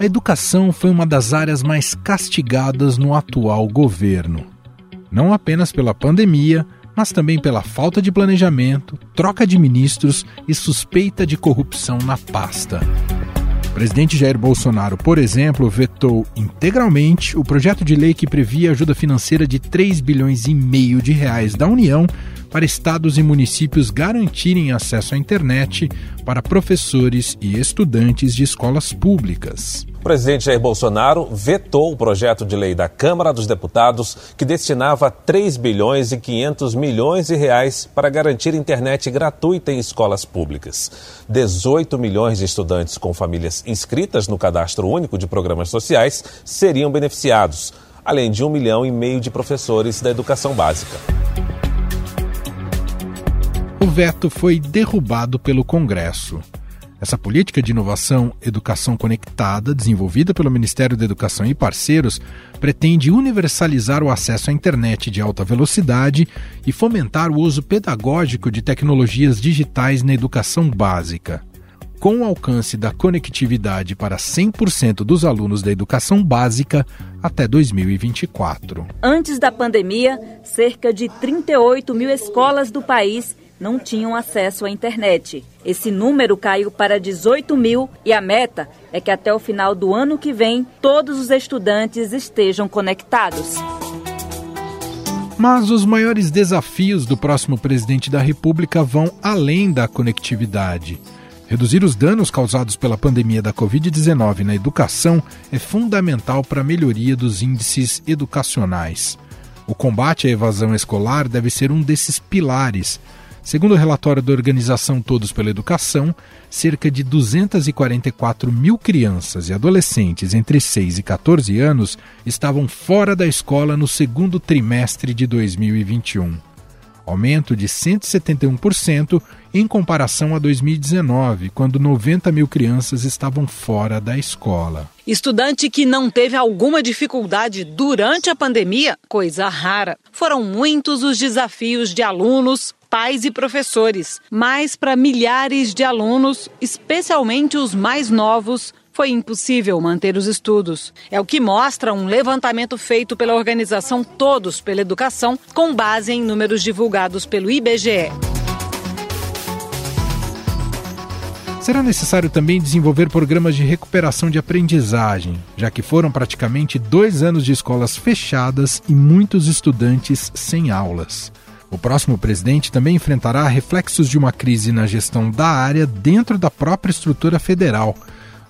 A educação foi uma das áreas mais castigadas no atual governo. Não apenas pela pandemia, mas também pela falta de planejamento, troca de ministros e suspeita de corrupção na pasta. O presidente Jair Bolsonaro, por exemplo, vetou integralmente o projeto de lei que previa ajuda financeira de 3 bilhões e meio de reais da União para estados e municípios garantirem acesso à internet para professores e estudantes de escolas públicas. O presidente Jair Bolsonaro vetou o projeto de lei da Câmara dos Deputados que destinava 3 bilhões e 500 milhões de reais para garantir internet gratuita em escolas públicas. 18 milhões de estudantes com famílias inscritas no Cadastro Único de Programas Sociais seriam beneficiados, além de um milhão e meio de professores da educação básica veto foi derrubado pelo Congresso. Essa política de inovação Educação Conectada, desenvolvida pelo Ministério da Educação e parceiros, pretende universalizar o acesso à internet de alta velocidade e fomentar o uso pedagógico de tecnologias digitais na educação básica. Com o alcance da conectividade para 100% dos alunos da educação básica até 2024. Antes da pandemia, cerca de 38 mil escolas do país não tinham acesso à internet. Esse número caiu para 18 mil e a meta é que até o final do ano que vem todos os estudantes estejam conectados. Mas os maiores desafios do próximo presidente da República vão além da conectividade. Reduzir os danos causados pela pandemia da Covid-19 na educação é fundamental para a melhoria dos índices educacionais. O combate à evasão escolar deve ser um desses pilares Segundo o relatório da organização Todos pela Educação, cerca de 244 mil crianças e adolescentes entre 6 e 14 anos estavam fora da escola no segundo trimestre de 2021. Aumento de 171% em comparação a 2019, quando 90 mil crianças estavam fora da escola. Estudante que não teve alguma dificuldade durante a pandemia, coisa rara. Foram muitos os desafios de alunos, pais e professores, mas para milhares de alunos, especialmente os mais novos, foi impossível manter os estudos. É o que mostra um levantamento feito pela organização Todos pela Educação, com base em números divulgados pelo IBGE. Será necessário também desenvolver programas de recuperação de aprendizagem, já que foram praticamente dois anos de escolas fechadas e muitos estudantes sem aulas. O próximo presidente também enfrentará reflexos de uma crise na gestão da área dentro da própria estrutura federal.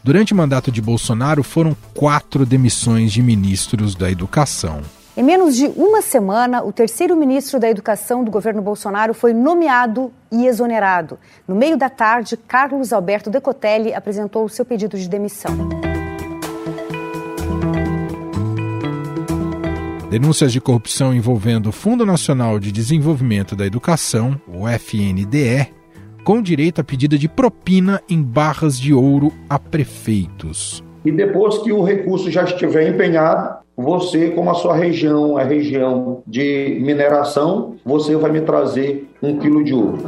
Durante o mandato de Bolsonaro, foram quatro demissões de ministros da educação. Em menos de uma semana, o terceiro ministro da Educação do governo Bolsonaro foi nomeado e exonerado. No meio da tarde, Carlos Alberto Decotelli apresentou o seu pedido de demissão. Denúncias de corrupção envolvendo o Fundo Nacional de Desenvolvimento da Educação, o FNDE, com direito a pedida de propina em barras de ouro a prefeitos. E depois que o recurso já estiver empenhado, você, como a sua região é região de mineração, você vai me trazer um quilo de ouro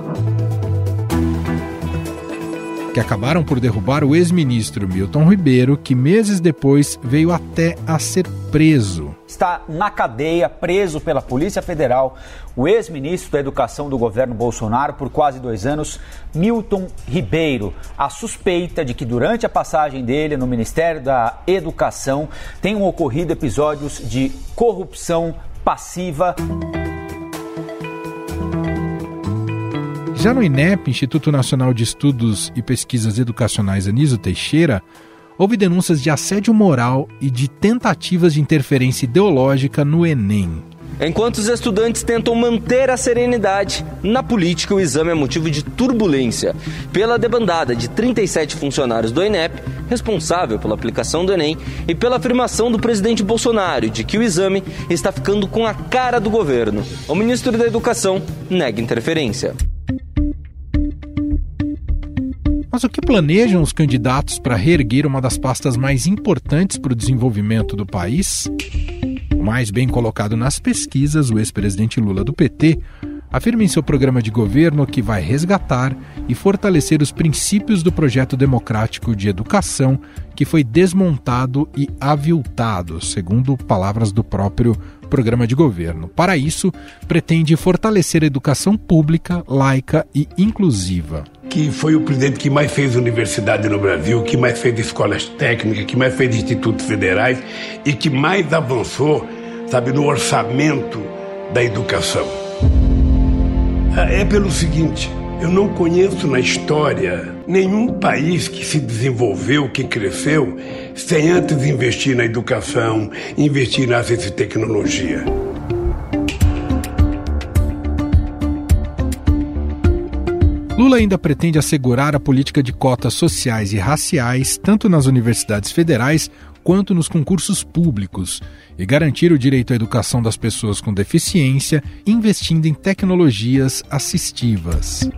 que acabaram por derrubar o ex-ministro Milton Ribeiro, que meses depois veio até a ser preso. Está na cadeia, preso pela Polícia Federal, o ex-ministro da Educação do governo Bolsonaro por quase dois anos, Milton Ribeiro. A suspeita de que durante a passagem dele no Ministério da Educação tenham ocorrido episódios de corrupção passiva. Já no INEP, Instituto Nacional de Estudos e Pesquisas Educacionais Anísio Teixeira, houve denúncias de assédio moral e de tentativas de interferência ideológica no Enem. Enquanto os estudantes tentam manter a serenidade, na política o exame é motivo de turbulência pela debandada de 37 funcionários do INEP, responsável pela aplicação do Enem, e pela afirmação do presidente Bolsonaro de que o exame está ficando com a cara do governo. O ministro da Educação nega interferência. Mas o que planejam os candidatos para reerguer uma das pastas mais importantes para o desenvolvimento do país? Mais bem colocado nas pesquisas, o ex-presidente Lula do PT, afirma em seu programa de governo que vai resgatar e fortalecer os princípios do projeto democrático de educação que foi desmontado e aviltado, segundo palavras do próprio programa de governo. Para isso, pretende fortalecer a educação pública, laica e inclusiva. Que foi o presidente que mais fez universidade no Brasil, que mais fez escolas técnicas, que mais fez institutos federais e que mais avançou, sabe, no orçamento da educação. É pelo seguinte, eu não conheço na história nenhum país que se desenvolveu, que cresceu, sem antes investir na educação, investir na ciência e tecnologia. Lula ainda pretende assegurar a política de cotas sociais e raciais, tanto nas universidades federais quanto nos concursos públicos, e garantir o direito à educação das pessoas com deficiência, investindo em tecnologias assistivas.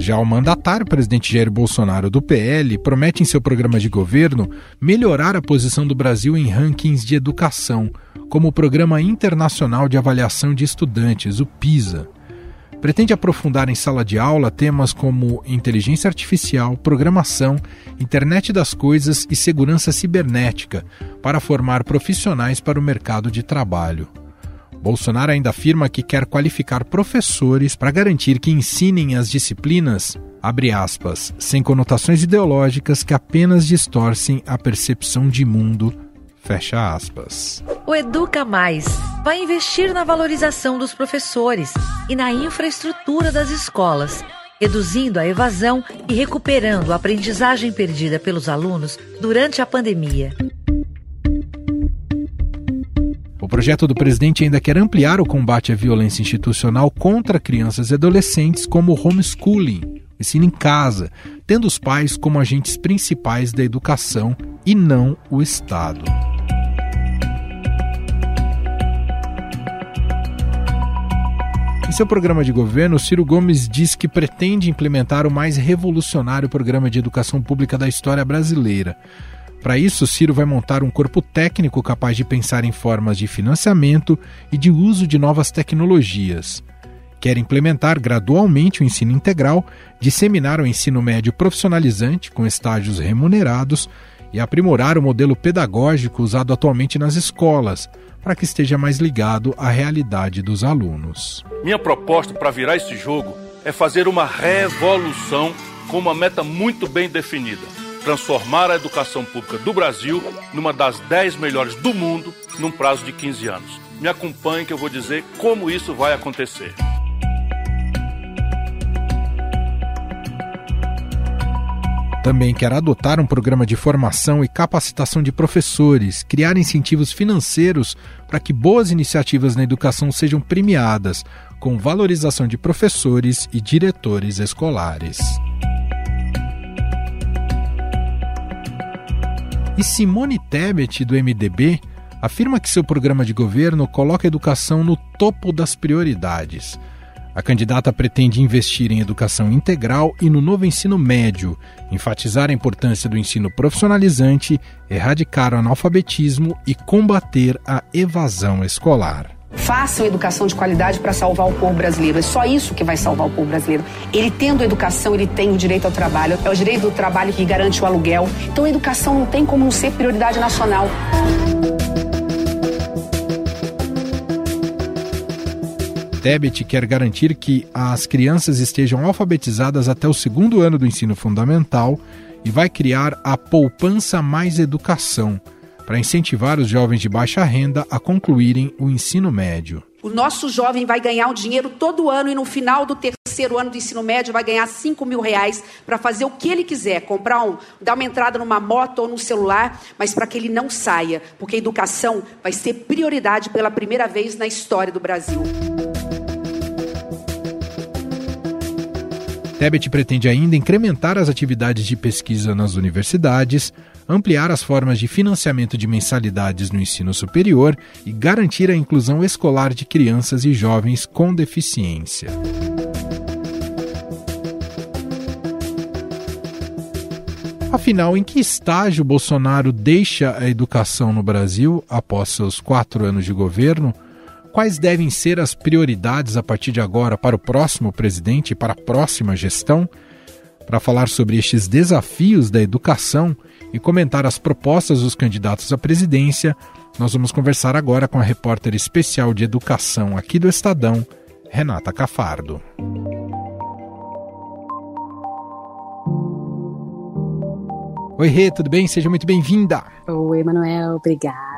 Já o mandatário, presidente Jair Bolsonaro do PL, promete em seu programa de governo melhorar a posição do Brasil em rankings de educação, como o Programa Internacional de Avaliação de Estudantes, o PISA. Pretende aprofundar em sala de aula temas como inteligência artificial, programação, internet das coisas e segurança cibernética, para formar profissionais para o mercado de trabalho. Bolsonaro ainda afirma que quer qualificar professores para garantir que ensinem as disciplinas, aspas, sem conotações ideológicas que apenas distorcem a percepção de mundo, fecha aspas. O Educa Mais vai investir na valorização dos professores e na infraestrutura das escolas, reduzindo a evasão e recuperando a aprendizagem perdida pelos alunos durante a pandemia projeto do presidente ainda quer ampliar o combate à violência institucional contra crianças e adolescentes, como o homeschooling, ensino em casa, tendo os pais como agentes principais da educação e não o Estado. Em seu programa de governo, Ciro Gomes diz que pretende implementar o mais revolucionário programa de educação pública da história brasileira. Para isso, Ciro vai montar um corpo técnico capaz de pensar em formas de financiamento e de uso de novas tecnologias. Quer implementar gradualmente o ensino integral, disseminar o ensino médio profissionalizante com estágios remunerados e aprimorar o modelo pedagógico usado atualmente nas escolas, para que esteja mais ligado à realidade dos alunos. Minha proposta para virar esse jogo é fazer uma revolução com uma meta muito bem definida transformar a educação pública do Brasil numa das 10 melhores do mundo num prazo de 15 anos. Me acompanhe que eu vou dizer como isso vai acontecer. Também quer adotar um programa de formação e capacitação de professores, criar incentivos financeiros para que boas iniciativas na educação sejam premiadas, com valorização de professores e diretores escolares. E Simone Tebet, do MDB, afirma que seu programa de governo coloca a educação no topo das prioridades. A candidata pretende investir em educação integral e no novo ensino médio, enfatizar a importância do ensino profissionalizante, erradicar o analfabetismo e combater a evasão escolar. Façam educação de qualidade para salvar o povo brasileiro. É só isso que vai salvar o povo brasileiro. Ele tendo educação, ele tem o direito ao trabalho. É o direito do trabalho que garante o aluguel. Então a educação não tem como não ser prioridade nacional. Tebet quer garantir que as crianças estejam alfabetizadas até o segundo ano do ensino fundamental e vai criar a Poupança Mais Educação para incentivar os jovens de baixa renda a concluírem o ensino médio. O nosso jovem vai ganhar um dinheiro todo ano e no final do terceiro ano do ensino médio vai ganhar 5 mil reais para fazer o que ele quiser, comprar um, dar uma entrada numa moto ou num celular, mas para que ele não saia, porque a educação vai ser prioridade pela primeira vez na história do Brasil. Tebet pretende ainda incrementar as atividades de pesquisa nas universidades, ampliar as formas de financiamento de mensalidades no ensino superior e garantir a inclusão escolar de crianças e jovens com deficiência. Afinal, em que estágio Bolsonaro deixa a educação no Brasil após seus quatro anos de governo? Quais devem ser as prioridades a partir de agora para o próximo presidente e para a próxima gestão? Para falar sobre estes desafios da educação e comentar as propostas dos candidatos à presidência, nós vamos conversar agora com a repórter especial de educação aqui do Estadão, Renata Cafardo. Oi, Rê, tudo bem? Seja muito bem-vinda. Oi, Emanuel, obrigada.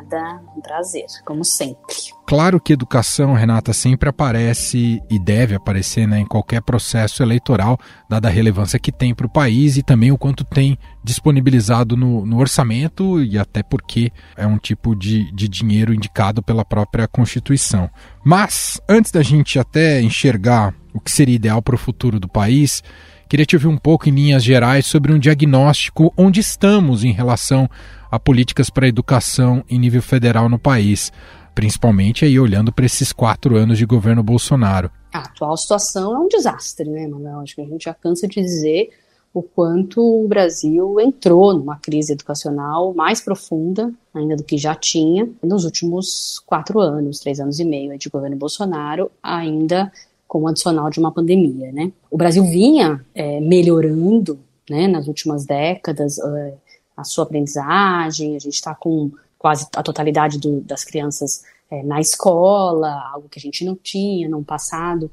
Um prazer, como sempre. Claro que educação, Renata, sempre aparece e deve aparecer né, em qualquer processo eleitoral, dada a relevância que tem para o país e também o quanto tem disponibilizado no, no, orçamento e até porque é um tipo de, de dinheiro indicado pela própria Constituição. Mas, antes da gente até enxergar o que seria ideal para o futuro do país, Queria te ouvir um pouco em linhas gerais sobre um diagnóstico onde estamos em relação a políticas para a educação em nível federal no país, principalmente aí olhando para esses quatro anos de governo Bolsonaro. A atual situação é um desastre, né, Manuel? Acho que a gente já cansa de dizer o quanto o Brasil entrou numa crise educacional mais profunda ainda do que já tinha nos últimos quatro anos, três anos e meio de governo Bolsonaro, ainda como adicional de uma pandemia, né? O Brasil vinha é, melhorando, né, nas últimas décadas, é, a sua aprendizagem, a gente está com quase a totalidade do, das crianças é, na escola, algo que a gente não tinha no passado,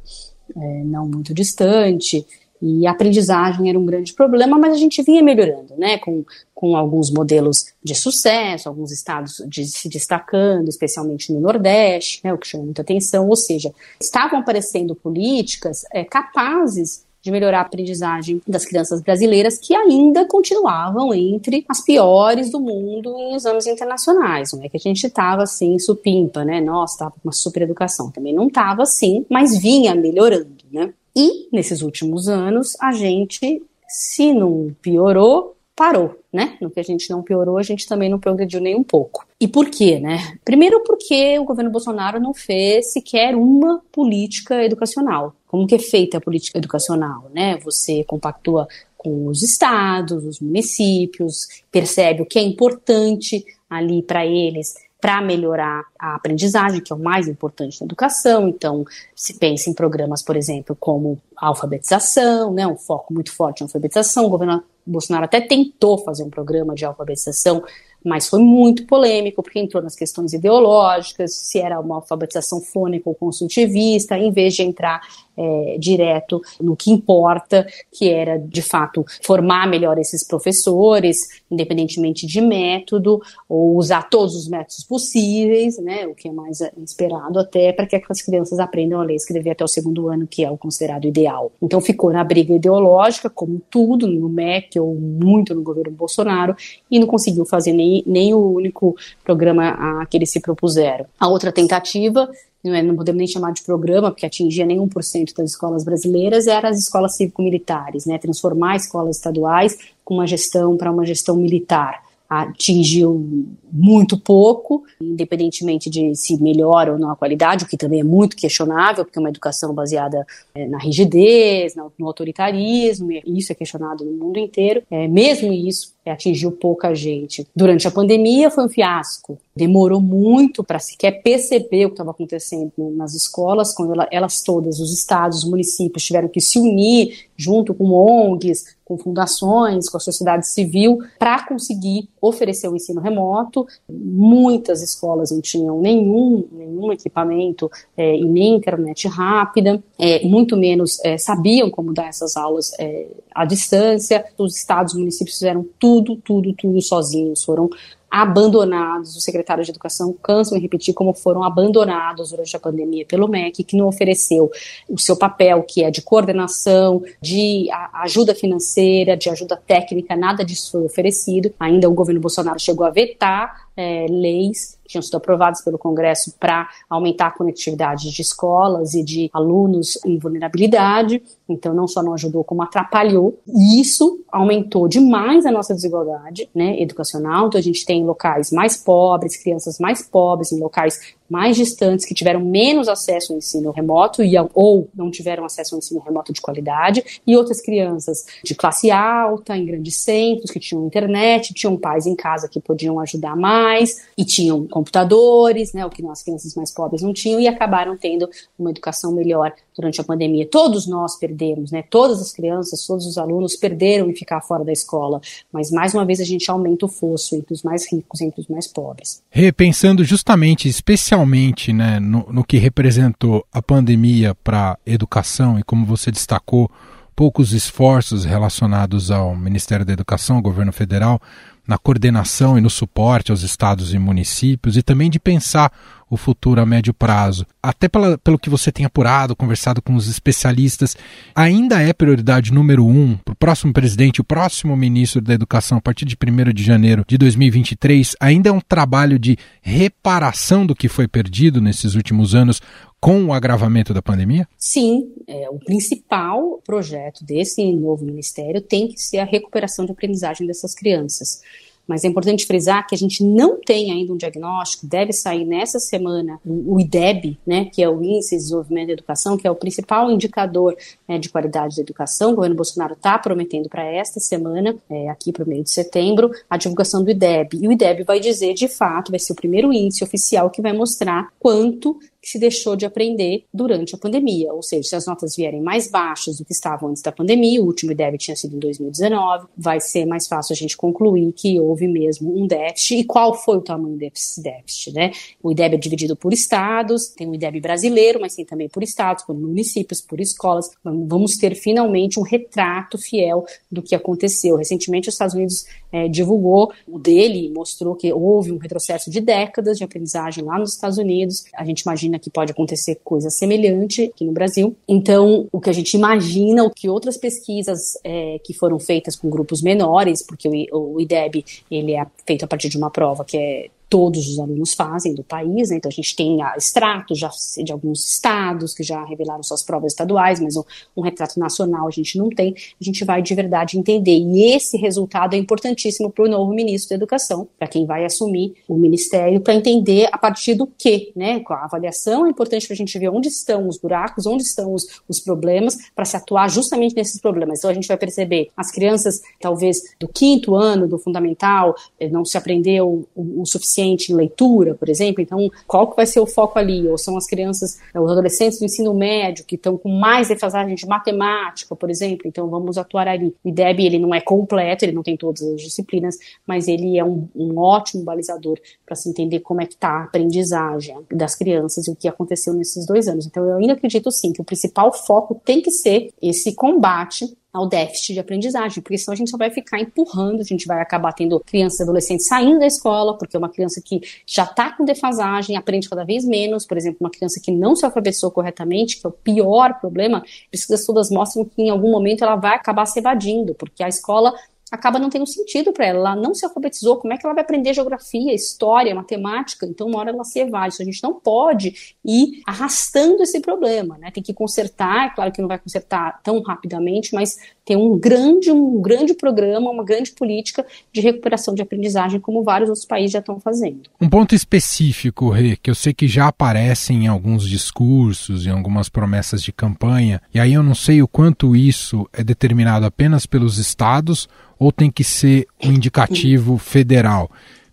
é, não muito distante, e a aprendizagem era um grande problema, mas a gente vinha melhorando, né, com, com alguns modelos de sucesso, alguns estados de, se destacando, especialmente no Nordeste, né, o que chama muita atenção, ou seja, estavam aparecendo políticas é, capazes de melhorar a aprendizagem das crianças brasileiras que ainda continuavam entre as piores do mundo em exames internacionais. Não é que a gente estava assim, supimpa, né? Nossa, estava com uma super educação. Também não estava assim, mas vinha melhorando, né? E nesses últimos anos, a gente, se não piorou, parou, né? No que a gente não piorou, a gente também não progrediu nem um pouco. E por quê, né? Primeiro porque o governo Bolsonaro não fez sequer uma política educacional. Como que é feita a política educacional, né? Você compactua com os estados, os municípios, percebe o que é importante ali para eles para melhorar a aprendizagem, que é o mais importante na educação. Então, se pensa em programas, por exemplo, como alfabetização, né, um foco muito forte em alfabetização. O governo Bolsonaro até tentou fazer um programa de alfabetização mas foi muito polêmico, porque entrou nas questões ideológicas, se era uma alfabetização fônica ou consultivista, em vez de entrar é, direto no que importa, que era, de fato, formar melhor esses professores, independentemente de método, ou usar todos os métodos possíveis, né, o que é mais esperado até para que as crianças aprendam a ler e escrever até o segundo ano, que é o considerado ideal. Então ficou na briga ideológica, como tudo no MEC ou muito no governo Bolsonaro, e não conseguiu fazer nem, nem o único programa a, que eles se propuseram. A outra tentativa não, é, não podemos nem chamar de programa, porque atingia nem 1% das escolas brasileiras, eram as escolas cívico-militares, né, transformar escolas estaduais com uma gestão para uma gestão militar atingiu muito pouco, independentemente de se melhora ou não a qualidade, o que também é muito questionável, porque é uma educação baseada é, na rigidez, no autoritarismo, e isso é questionado no mundo inteiro. É, mesmo isso atingiu pouca gente. Durante a pandemia foi um fiasco. Demorou muito para sequer perceber o que estava acontecendo nas escolas, quando ela, elas todas, os estados, os municípios, tiveram que se unir junto com ONGs, com fundações, com a sociedade civil, para conseguir oferecer o ensino remoto. Muitas escolas não tinham nenhum, nenhum equipamento é, e nem internet rápida, é, muito menos é, sabiam como dar essas aulas é, à distância. Os estados e municípios fizeram tudo, tudo, tudo sozinhos, foram abandonados. Os secretários de educação cansam em repetir como foram abandonados durante a pandemia pelo MEC, que não ofereceu o seu papel, que é de coordenação, de ajuda financeira, de ajuda técnica, nada disso foi oferecido. Ainda o governo Bolsonaro chegou a vetar é, leis tinham sido aprovadas pelo Congresso para aumentar a conectividade de escolas e de alunos em vulnerabilidade. Então, não só não ajudou, como atrapalhou. E isso aumentou demais a nossa desigualdade né, educacional. Então, a gente tem locais mais pobres, crianças mais pobres, em locais mais distantes, que tiveram menos acesso ao ensino remoto e, ou não tiveram acesso ao ensino remoto de qualidade, e outras crianças de classe alta, em grandes centros, que tinham internet, tinham pais em casa que podiam ajudar mais, e tinham computadores, né, o que as crianças mais pobres não tinham, e acabaram tendo uma educação melhor durante a pandemia. Todos nós perdemos, né? Todas as crianças, todos os alunos perderam em ficar fora da escola. Mas mais uma vez a gente aumenta o fosso entre os mais ricos e entre os mais pobres. Repensando justamente, especialmente, né, no, no que representou a pandemia para a educação e como você destacou, poucos esforços relacionados ao Ministério da Educação, ao governo federal, na coordenação e no suporte aos estados e municípios e também de pensar o futuro a médio prazo. Até pela, pelo que você tem apurado, conversado com os especialistas, ainda é prioridade número um para o próximo presidente, o próximo ministro da Educação, a partir de 1 de janeiro de 2023, ainda é um trabalho de reparação do que foi perdido nesses últimos anos com o agravamento da pandemia? Sim, é, o principal projeto desse novo ministério tem que ser a recuperação de aprendizagem dessas crianças. Mas é importante frisar que a gente não tem ainda um diagnóstico, deve sair nessa semana o IDEB, né, que é o Índice de Desenvolvimento da Educação, que é o principal indicador né, de qualidade da educação. O governo Bolsonaro está prometendo para esta semana, é, aqui para o meio de setembro, a divulgação do IDEB. E o IDEB vai dizer, de fato, vai ser o primeiro índice oficial que vai mostrar quanto que se deixou de aprender durante a pandemia. Ou seja, se as notas vierem mais baixas do que estavam antes da pandemia, o último IDEB tinha sido em 2019, vai ser mais fácil a gente concluir que houve mesmo um déficit. E qual foi o tamanho desse déficit? Né? O IDEB é dividido por estados, tem o IDEB brasileiro, mas tem também por estados, por municípios, por escolas. Vamos ter finalmente um retrato fiel do que aconteceu. Recentemente, os Estados Unidos é, divulgou o dele, mostrou que houve um retrocesso de décadas de aprendizagem lá nos Estados Unidos. A gente imagina que pode acontecer coisa semelhante aqui no Brasil. Então, o que a gente imagina, o que outras pesquisas é, que foram feitas com grupos menores, porque o, o IDEB ele é feito a partir de uma prova que é todos os alunos fazem do país, né? então a gente tem extratos já de alguns estados que já revelaram suas provas estaduais, mas um, um, retrato nacional a gente não tem, a gente vai de verdade entender, e esse resultado é importantíssimo para o novo ministro da Educação, para quem vai assumir o ministério, para entender a partir do que, né, a avaliação é importante para a gente ver onde estão os buracos, onde estão os, os problemas, para se atuar justamente nesses problemas, então a gente vai perceber, as crianças, talvez do quinto ano do fundamental, eh, não se aprendeu o, o suficiente deficiente em leitura, por exemplo, então qual que vai ser o foco ali? Ou são as crianças, os adolescentes do ensino médio que estão com mais defasagem de matemática, por exemplo, então vamos atuar ali. O IDEB, ele não é completo, ele não tem todas as disciplinas, mas ele é um, um ótimo balizador para se entender como é que está a aprendizagem das crianças e o que aconteceu nesses dois anos. Então eu ainda acredito sim que o principal foco tem que ser esse combate ao déficit de aprendizagem, porque senão a gente só vai ficar empurrando, a gente vai acabar tendo crianças e adolescentes saindo da escola, porque uma criança que já está com defasagem aprende cada vez menos, por exemplo, uma criança que não se alfabetizou corretamente, que é o pior problema, pesquisas todas mostram que em algum momento ela vai acabar se evadindo, porque a escola acaba não tendo sentido para ela. Ela não se alfabetizou. Como é que ela vai aprender geografia, história, matemática? Então, uma hora ela se evade. Então, a gente não pode ir arrastando esse problema, né? Tem que consertar. É claro que não vai consertar tão rapidamente, mas ter um grande, um grande programa, uma grande política de recuperação de aprendizagem, como vários outros países já estão fazendo. Um ponto específico, Rê, que eu sei que já aparece em alguns discursos, em algumas promessas de campanha, e aí eu não sei o quanto isso é determinado apenas pelos estados ou tem que ser um indicativo federal?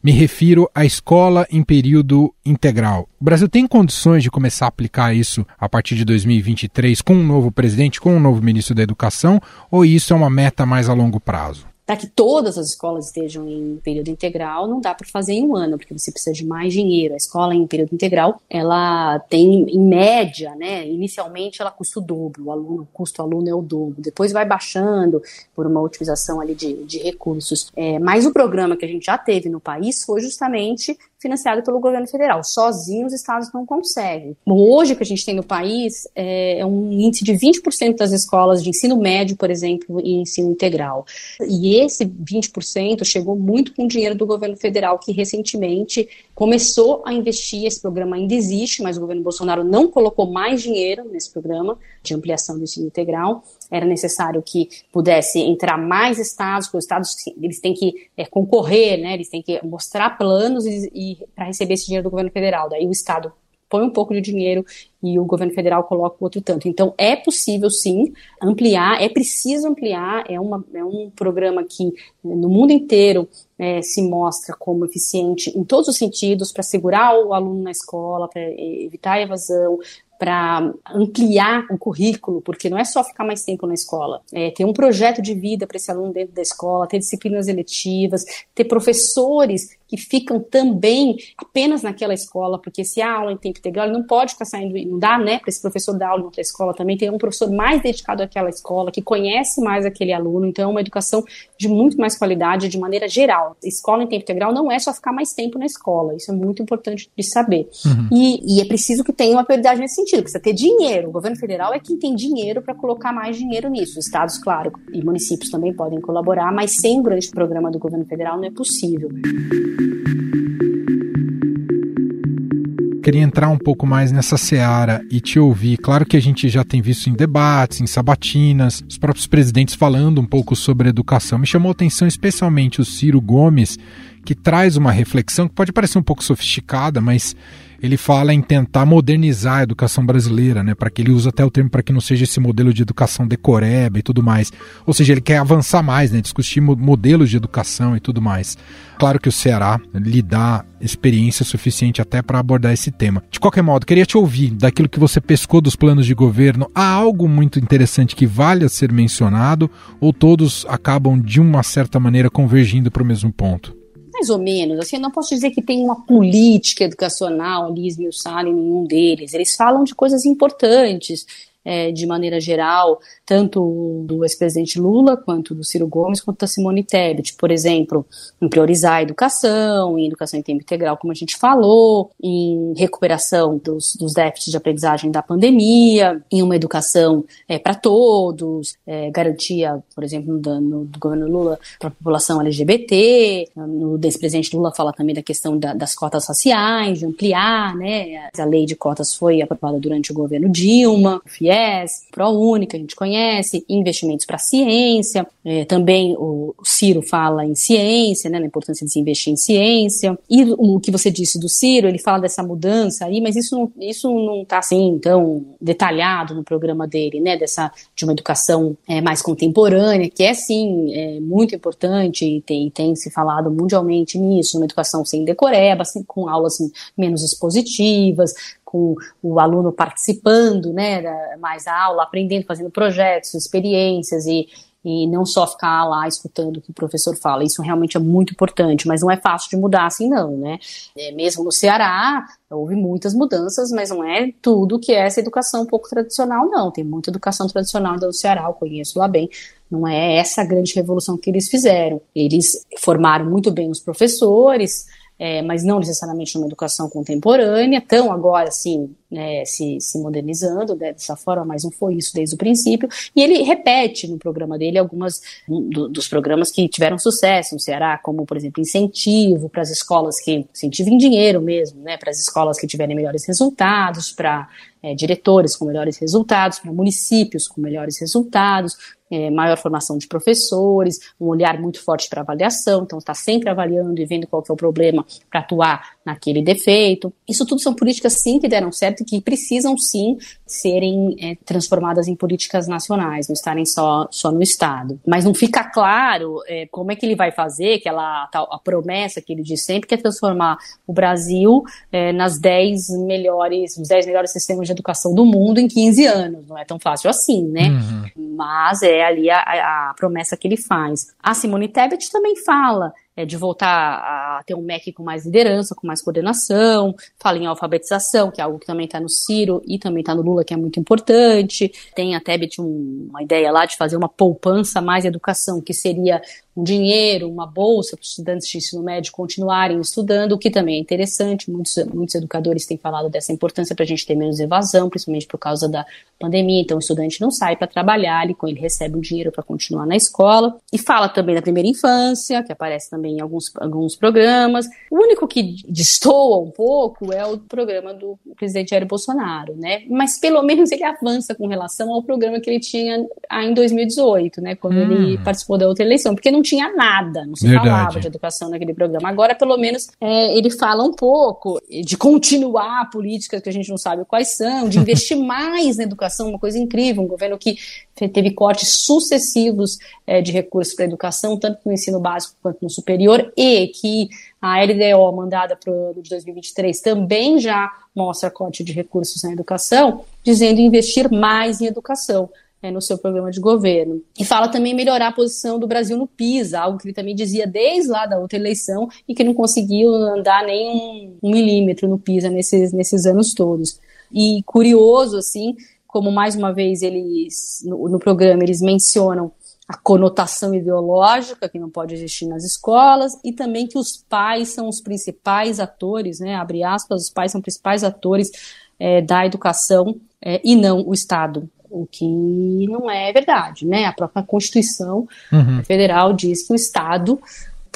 Me refiro à escola em período integral. O Brasil tem condições de começar a aplicar isso a partir de 2023 com um novo presidente, com um novo ministro da Educação, ou isso é uma meta mais a longo prazo? Para que todas as escolas estejam em período integral, não dá para fazer em um ano, porque você precisa de mais dinheiro. A escola em período integral, ela tem, em média, né, inicialmente ela custa o dobro, o, aluno, o custo aluno é o dobro, depois vai baixando por uma utilização ali de, de recursos. É, mas o programa que a gente já teve no país foi justamente financiado pelo governo federal. Sozinhos os estados não conseguem. Hoje o que a gente tem no país é, é um índice de 20% das escolas de ensino médio, por exemplo, e ensino integral. E esse 20% chegou muito com dinheiro do governo federal, que recentemente começou a investir. Esse programa ainda existe, mas o governo Bolsonaro não colocou mais dinheiro nesse programa de ampliação do ensino integral. Era necessário que pudesse entrar mais estados, porque os estados eles têm que é, concorrer, né, eles têm que mostrar planos e, e para receber esse dinheiro do governo federal. Daí o estado põe um pouco de dinheiro e o governo federal coloca o outro tanto. Então, é possível, sim, ampliar, é preciso ampliar, é, uma, é um programa que no mundo inteiro é, se mostra como eficiente em todos os sentidos, para segurar o aluno na escola, para evitar a evasão, para ampliar o currículo, porque não é só ficar mais tempo na escola, é ter um projeto de vida para esse aluno dentro da escola, ter disciplinas eletivas, ter professores que ficam também apenas naquela escola, porque se há aula em tempo integral, ele não pode ficar saindo, não dá, né, para esse professor dar aula em outra escola também, tem um professor mais dedicado àquela escola, que conhece mais aquele aluno, então é uma educação de muito mais qualidade de maneira geral. Escola em tempo integral não é só ficar mais tempo na escola, isso é muito importante de saber. Uhum. E, e, é preciso que tenha uma prioridade nesse sentido, precisa ter dinheiro. O governo federal é quem tem dinheiro para colocar mais dinheiro nisso. Estados, claro, e municípios também podem colaborar, mas sem um grande programa do governo federal não é possível queria entrar um pouco mais nessa seara e te ouvir. Claro que a gente já tem visto em debates, em sabatinas, os próprios presidentes falando um pouco sobre educação. Me chamou a atenção especialmente o Ciro Gomes, que traz uma reflexão que pode parecer um pouco sofisticada, mas ele fala em tentar modernizar a educação brasileira, né, para que ele use até o termo para que não seja esse modelo de educação decoreba e tudo mais. Ou seja, ele quer avançar mais, né, discutir modelos de educação e tudo mais. Claro que o Ceará lhe dá experiência suficiente até para abordar esse tema. De qualquer modo, queria te ouvir daquilo que você pescou dos planos de governo. Há algo muito interessante que vale a ser mencionado ou todos acabam de uma certa maneira convergindo para o mesmo ponto? Mais ou menos, assim, eu não posso dizer que tem uma política educacional ali esmiuçada em nenhum deles. Eles falam de coisas importantes, é, de maneira geral, tanto do ex-presidente Lula, quanto do Ciro Gomes, quanto da Simone Tebet, por exemplo, em priorizar a educação, em educação em tempo integral, como a gente falou, em recuperação dos, dos déficits de aprendizagem da pandemia, em uma educação é, para todos, é, garantia, por exemplo, no, no, do governo Lula para a população LGBT, no ex-presidente Lula fala também da questão da, das cotas raciais, de ampliar, né, a lei de cotas foi aprovada durante o governo Dilma, o FIES, ProUni, que a gente conhece, investimentos para ciência, é, também o Ciro fala em ciência, né, na importância de se investir em ciência, e o que você disse do Ciro, ele fala dessa mudança aí, mas isso isso não está assim tão detalhado no programa dele, né, dessa, de uma educação é, mais contemporânea, que é sim é, muito importante e tem, tem se falado mundialmente nisso, uma educação sem decoreba, assim, com aulas menos expositivas, com o aluno participando, né, mais da aula, aprendendo, fazendo projetos, experiências e, e não só ficar lá escutando o que o professor fala. Isso realmente é muito importante, mas não é fácil de mudar assim, não, né? É, mesmo no Ceará, houve muitas mudanças, mas não é tudo que é essa educação um pouco tradicional, não. Tem muita educação tradicional no Ceará, eu conheço lá bem. Não é essa grande revolução que eles fizeram. Eles formaram muito bem os professores, é, mas não necessariamente numa educação contemporânea, tão agora assim né, se, se modernizando né, dessa forma, mas não foi isso desde o princípio. E ele repete no programa dele algumas do, dos programas que tiveram sucesso no Ceará, como, por exemplo, incentivo para as escolas que incentivo em dinheiro mesmo, né, para as escolas que tiverem melhores resultados, para é, diretores com melhores resultados, para municípios com melhores resultados, é, maior formação de professores, um olhar muito forte para avaliação, então está sempre avaliando e vendo qual que é o problema para atuar naquele defeito. Isso tudo são políticas sim que deram certo e que precisam sim serem é, transformadas em políticas nacionais, não estarem só, só no Estado. Mas não fica claro é, como é que ele vai fazer, aquela a, a promessa que ele diz sempre, que é transformar o Brasil é, nas 10 melhores, os 10 melhores sistemas de educação do mundo em 15 anos. Não é tão fácil assim, né? Uhum. Mas é ali a, a promessa que ele faz. A Simone Tebet também fala é, de voltar a ter um MEC com mais liderança, com mais coordenação, fala em alfabetização, que é algo que também está no Ciro e também está no Lula, que é muito importante. Tem a Tebet um, uma ideia lá de fazer uma poupança mais educação, que seria um dinheiro, uma bolsa para os estudantes de ensino médio continuarem estudando, o que também é interessante. Muitos, muitos educadores têm falado dessa importância para a gente ter menos evasão, principalmente por causa da pandemia. Então, o estudante não sai para trabalhar, ele, ele recebe o dinheiro para continuar na escola. E fala também da primeira infância, que aparece também em alguns, alguns programas. O único que destoa um pouco é o programa do presidente Jair Bolsonaro, né? Mas pelo menos ele avança com relação ao programa que ele tinha em 2018, né? Quando hum. ele participou da outra eleição, porque não tinha nada, não se Verdade. falava de educação naquele programa. Agora, pelo menos, é, ele fala um pouco de continuar políticas que a gente não sabe quais são, de investir mais na educação, uma coisa incrível, um governo que teve cortes sucessivos é, de recursos para a educação, tanto no ensino básico quanto no superior, e que a LDO mandada para o ano de 2023 também já mostra corte de recursos na educação, dizendo investir mais em educação é, no seu programa de governo. E fala também melhorar a posição do Brasil no PISA, algo que ele também dizia desde lá da outra eleição e que não conseguiu andar nem um, um milímetro no PISA nesses, nesses anos todos. E curioso, assim, como mais uma vez eles, no, no programa, eles mencionam a conotação ideológica que não pode existir nas escolas e também que os pais são os principais atores, né, abre aspas, os pais são os principais atores é, da educação é, e não o Estado o que não é verdade, né? A própria Constituição uhum. Federal diz que o Estado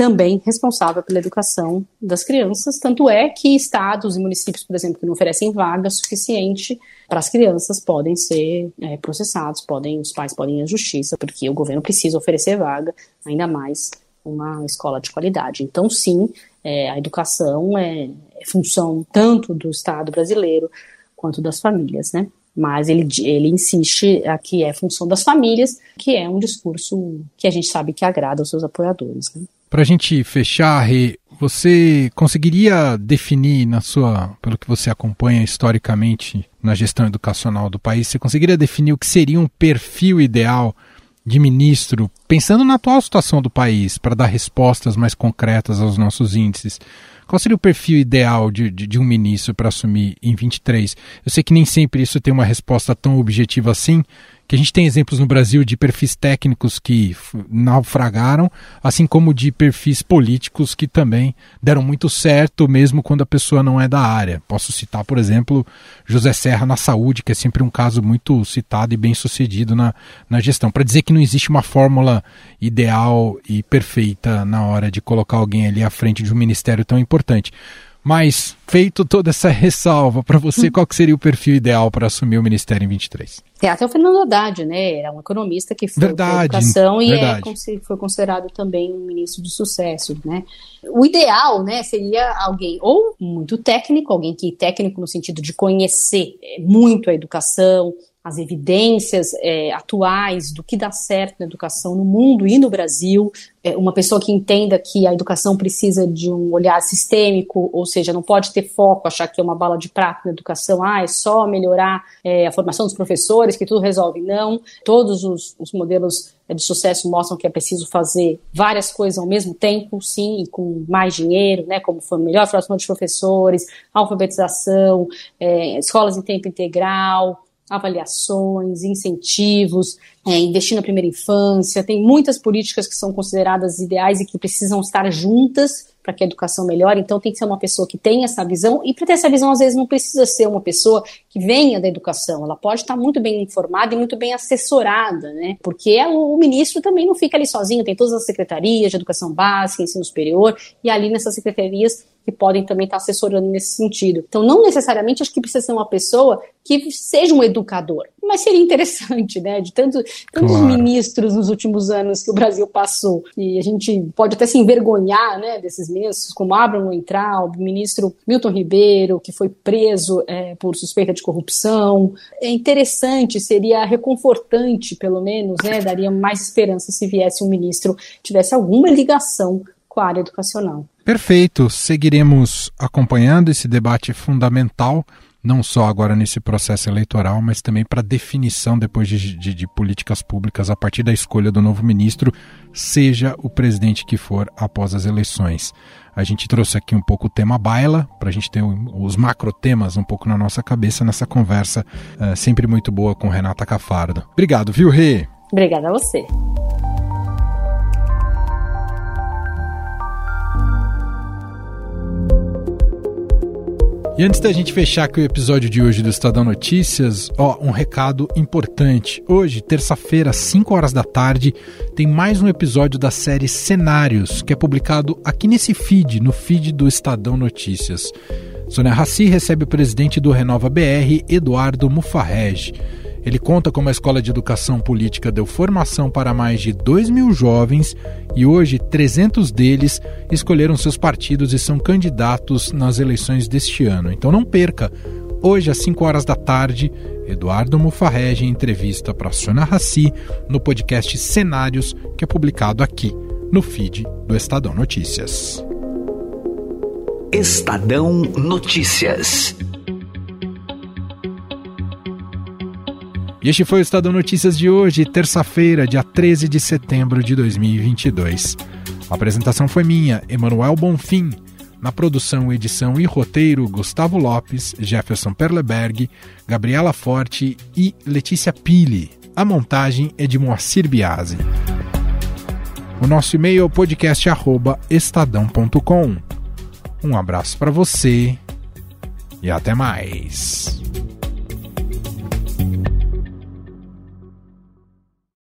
também é responsável pela educação das crianças, tanto é que estados e municípios, por exemplo, que não oferecem vaga suficiente para as crianças podem ser é, processados, podem, os pais podem ir à justiça, porque o governo precisa oferecer vaga, ainda mais uma escola de qualidade. Então, sim, é, a educação é, é função tanto do Estado brasileiro quanto das famílias, né? Mas ele, ele insiste que é função das famílias, que é um discurso que a gente sabe que agrada aos seus apoiadores. Né? Para a gente fechar, Rê, você conseguiria definir na sua, pelo que você acompanha historicamente na gestão educacional do país, você conseguiria definir o que seria um perfil ideal de ministro, pensando na atual situação do país, para dar respostas mais concretas aos nossos índices? Qual seria o perfil ideal de, de, de um ministro para assumir em 23? Eu sei que nem sempre isso tem uma resposta tão objetiva assim, que a gente tem exemplos no Brasil de perfis técnicos que naufragaram, assim como de perfis políticos que também deram muito certo, mesmo quando a pessoa não é da área. Posso citar, por exemplo, José Serra na saúde, que é sempre um caso muito citado e bem sucedido na, na gestão. Para dizer que não existe uma fórmula ideal e perfeita na hora de colocar alguém ali à frente de um ministério tão importante. Mas, feito toda essa ressalva, para você, hum. qual que seria o perfil ideal para assumir o Ministério em 23? É, até o Fernando Haddad, né? Era um economista que foi verdade, educação e é, foi considerado também um ministro de sucesso, né? O ideal, né, seria alguém ou muito técnico, alguém que técnico no sentido de conhecer é, muito a educação, as evidências é, atuais do que dá certo na educação no mundo e no Brasil, é, uma pessoa que entenda que a educação precisa de um olhar sistêmico, ou seja, não pode ter foco, achar que é uma bala de prata na educação, ah, é só melhorar é, a formação dos professores, que tudo resolve. Não, todos os, os modelos é, de sucesso mostram que é preciso fazer várias coisas ao mesmo tempo, sim, com mais dinheiro, né, como foi melhor formação de professores, alfabetização, é, escolas em tempo integral, avaliações, incentivos, é, investir na primeira infância. Tem muitas políticas que são consideradas ideais e que precisam estar juntas para que a educação melhore. Então, tem que ser uma pessoa que tenha essa visão. E para ter essa visão, às vezes, não precisa ser uma pessoa que venha da educação. Ela pode estar muito bem informada e muito bem assessorada, né? Porque o, ministro também não fica ali sozinho. Tem todas as secretarias de educação básica, ensino superior, e ali nessas secretarias que podem também estar assessorando nesse sentido. Então, não necessariamente acho que precisa ser uma pessoa que seja um educador, mas seria interessante, né? De tanto, tantos claro. ministros nos últimos anos que o Brasil passou. E a gente pode até se envergonhar, né, desses ministros, como Abraham Weintraub, o ministro Milton Ribeiro, que foi preso é, por suspeita de corrupção. É interessante, seria reconfortante, pelo menos, né? Daria mais esperança se viesse um ministro tivesse alguma ligação com a área educacional. Perfeito. Seguiremos acompanhando esse debate fundamental, não só agora nesse processo eleitoral, mas também para definição depois de, de, de, políticas públicas a partir da escolha do novo ministro, seja o presidente que for após as eleições. A gente trouxe aqui um pouco o tema baila, para a gente ter os macro temas um pouco na nossa cabeça nessa conversa uh, sempre muito boa com Renata Cafardo. Obrigado, viu, Rê? Obrigada a você. E antes da gente fechar aqui o episódio de hoje do Estadão Notícias, ó, um recado importante. Hoje, terça-feira, 5 horas da tarde, tem mais um episódio da série Cenários, que é publicado aqui nesse feed, no feed do Estadão Notícias. Sônia Raci recebe o presidente do Renova BR, Eduardo Mufarrege. Ele conta como a Escola de Educação Política deu formação para mais de 2 mil jovens e hoje 300 deles escolheram seus partidos e são candidatos nas eleições deste ano. Então não perca! Hoje, às 5 horas da tarde, Eduardo Mufarrege entrevista para Sônia Raci no podcast Cenários, que é publicado aqui no feed do Estadão Notícias. Estadão Notícias. E este foi o Estadão Notícias de hoje, terça-feira, dia 13 de setembro de 2022. A apresentação foi minha, Emanuel Bonfim. Na produção, edição e roteiro, Gustavo Lopes, Jefferson Perleberg, Gabriela Forte e Letícia Pili. A montagem é de Moacir Biasi. O nosso e-mail é podcast@estadão.com. Um abraço para você e até mais.